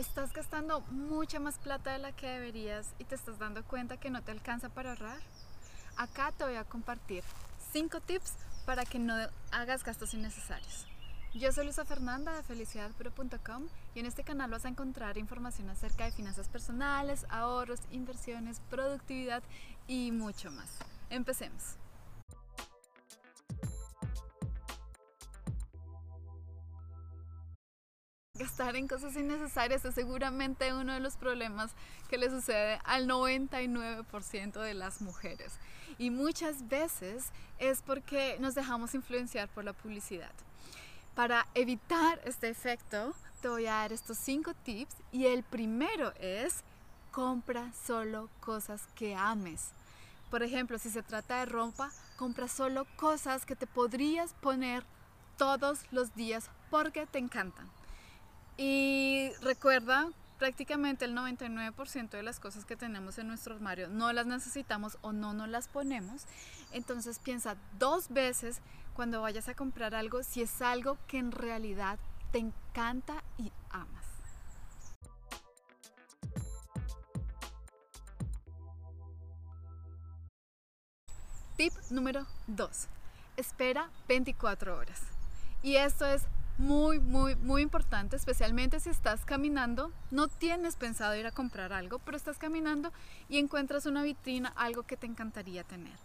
¿Estás gastando mucha más plata de la que deberías y te estás dando cuenta que no te alcanza para ahorrar? Acá te voy a compartir 5 tips para que no hagas gastos innecesarios. Yo soy Luisa Fernanda de felicidadpro.com y en este canal vas a encontrar información acerca de finanzas personales, ahorros, inversiones, productividad y mucho más. Empecemos. Gastar en cosas innecesarias es seguramente uno de los problemas que le sucede al 99% de las mujeres. Y muchas veces es porque nos dejamos influenciar por la publicidad. Para evitar este efecto, te voy a dar estos cinco tips y el primero es compra solo cosas que ames. Por ejemplo, si se trata de ropa, compra solo cosas que te podrías poner todos los días porque te encantan. Y recuerda, prácticamente el 99% de las cosas que tenemos en nuestro armario no las necesitamos o no nos las ponemos. Entonces piensa dos veces cuando vayas a comprar algo si es algo que en realidad te encanta y amas. Tip número 2. Espera 24 horas. Y esto es muy, muy, muy importante, especialmente si estás caminando, no tienes pensado ir a comprar algo, pero estás caminando y encuentras una vitrina, algo que te encantaría tener.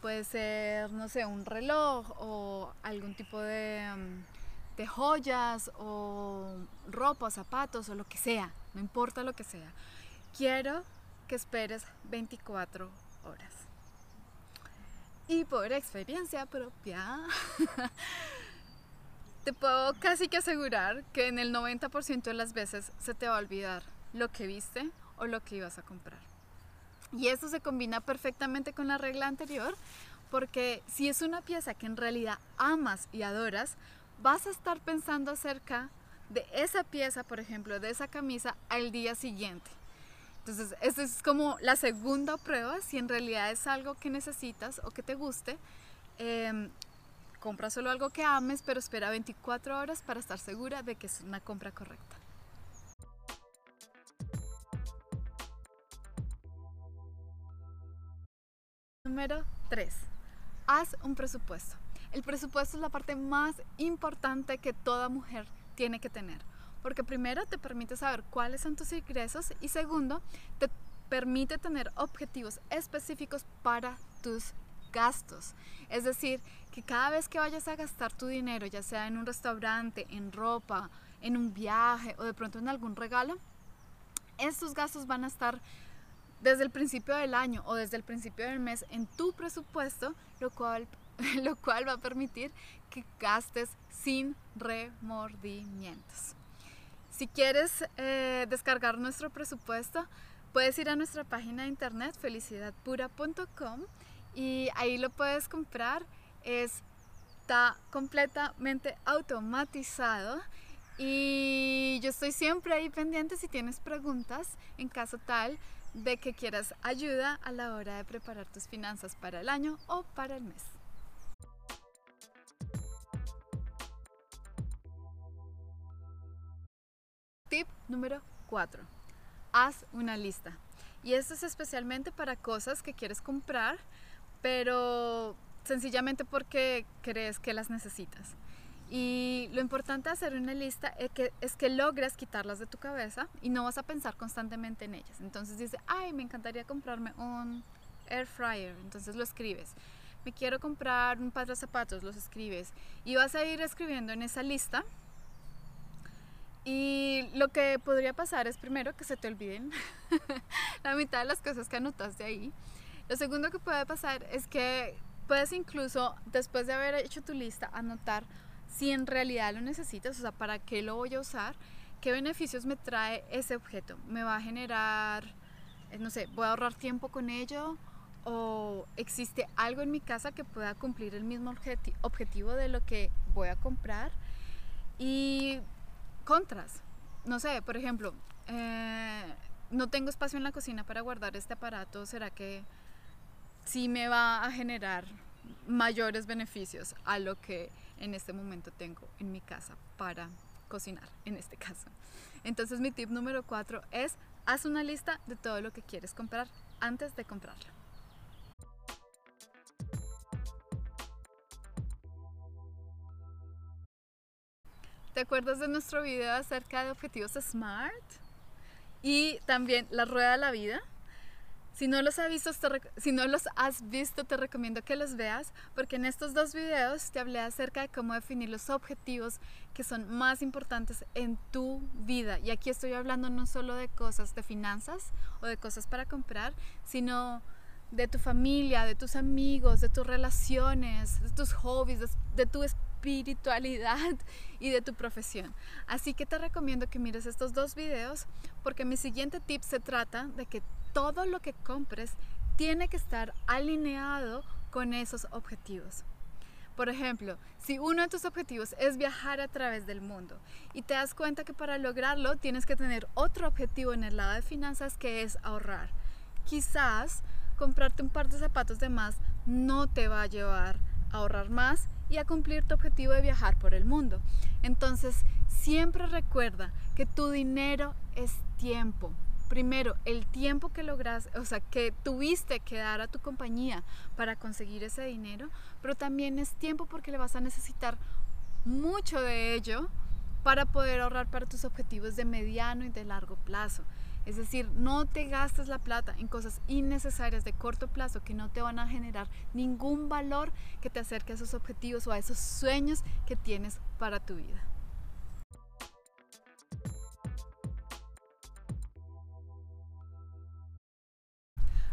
Puede ser, no sé, un reloj o algún tipo de, mm, joyas o ropa, zapatos o lo que sea, no importa lo que sea. Quiero que esperes 24 horas. Y por experiencia propia, te puedo casi que asegurar que en el 90% de las veces se te va a olvidar lo que viste o lo que ibas a comprar. Y esto se combina perfectamente con la regla anterior porque si es una pieza que en realidad amas y adoras, vas a estar pensando acerca de esa pieza, por ejemplo, de esa camisa al día siguiente. Entonces, esta es como la segunda prueba, si en realidad es algo que necesitas o que te guste, eh, Compra solo algo que ames, pero espera 24 horas para estar segura de que es una compra correcta. Número 3. Haz un presupuesto. El presupuesto es la parte más importante que toda mujer tiene que tener. Porque primero te permite saber cuáles son tus ingresos y segundo te permite tener objetivos específicos para tus gastos. Es decir, que cada vez que vayas a gastar tu dinero, ya sea en un restaurante, en ropa, en un viaje o de pronto en algún regalo, estos gastos van a estar desde el principio del año o desde el principio del mes en tu presupuesto, lo cual, lo cual va a permitir que gastes sin remordimientos. Si quieres eh, descargar nuestro presupuesto, puedes ir a nuestra página de internet felicidadpura.com y ahí lo puedes comprar. Está completamente automatizado y yo estoy siempre ahí pendiente si tienes preguntas en caso tal de que quieras ayuda a la hora de preparar tus finanzas para el año o para el mes. Tip número 4. Haz una lista. Y esto es especialmente para cosas que quieres comprar pero sencillamente porque crees que las necesitas. Y lo importante de hacer una lista es que, es que logres quitarlas de tu cabeza y no vas a pensar constantemente en ellas. Entonces dices, ay, me encantaría comprarme un air fryer, entonces lo escribes. Me quiero comprar un par de zapatos, los escribes. Y vas a ir escribiendo en esa lista. Y lo que podría pasar es primero que se te olviden la mitad de las cosas que anotaste ahí. Lo segundo que puede pasar es que puedes incluso, después de haber hecho tu lista, anotar si en realidad lo necesitas, o sea, para qué lo voy a usar, qué beneficios me trae ese objeto. ¿Me va a generar, eh, no sé, voy a ahorrar tiempo con ello? ¿O existe algo en mi casa que pueda cumplir el mismo objetivo de lo que voy a comprar? Y contras, no sé, por ejemplo, eh, no tengo espacio en la cocina para guardar este aparato, ¿será que sí me va a generar mayores beneficios a lo que en este momento tengo en mi casa para cocinar, en este caso. Entonces mi tip número 4 es haz una lista de todo lo que quieres comprar antes de comprarlo. ¿Te acuerdas de nuestro video acerca de objetivos SMART? Y también la rueda de la vida. Si no, los has visto, te, recomiendo que los veas porque en estos dos videos te hablé acerca de cómo definir los objetivos que son más importantes en tu vida. Y aquí estoy hablando no solo de cosas de finanzas o de cosas para comprar, sino de tu familia, de tus amigos, de tus relaciones, de tus hobbies, de tu espiritualidad y de tu profesión. Así que te recomiendo que mires estos dos videos porque mi siguiente tip se trata de que todo lo que compres tiene que estar alineado con esos objetivos. Por ejemplo, si uno de tus objetivos es viajar a través del mundo y te das cuenta que para lograrlo tienes que tener otro objetivo en el lado de finanzas que es ahorrar. Quizás comprarte un par de zapatos de más no te va a llevar a ahorrar más y a cumplir tu objetivo de viajar por el mundo. Entonces, siempre recuerda que tu dinero es tiempo primero, el tiempo que logras, o sea, que tuviste que dar a tu compañía para conseguir ese dinero, pero también es tiempo porque le vas a necesitar mucho de ello para poder ahorrar para tus objetivos de mediano y de largo plazo. Es decir, no te gastes la plata en cosas innecesarias de corto plazo que no te van a generar ningún valor que te acerque a esos objetivos o a esos sueños que tienes para tu vida.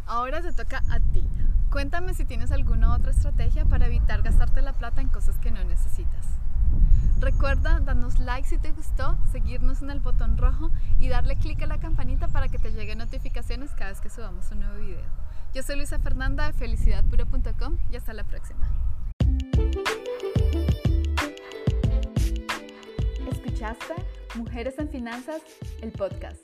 Ahora te toca a ti. Cuéntame si tienes alguna otra estrategia para evitar gastarte la plata en cosas que no necesitas. Recuerda darnos like si te gustó, seguirnos en el botón rojo y darle clic a la campanita para que te lleguen notificaciones cada vez que subamos un nuevo video. Yo soy Luisa Fernanda de felicidadpura.com y hasta la próxima. ¿Escuchaste? Mujeres en Finanzas, el podcast.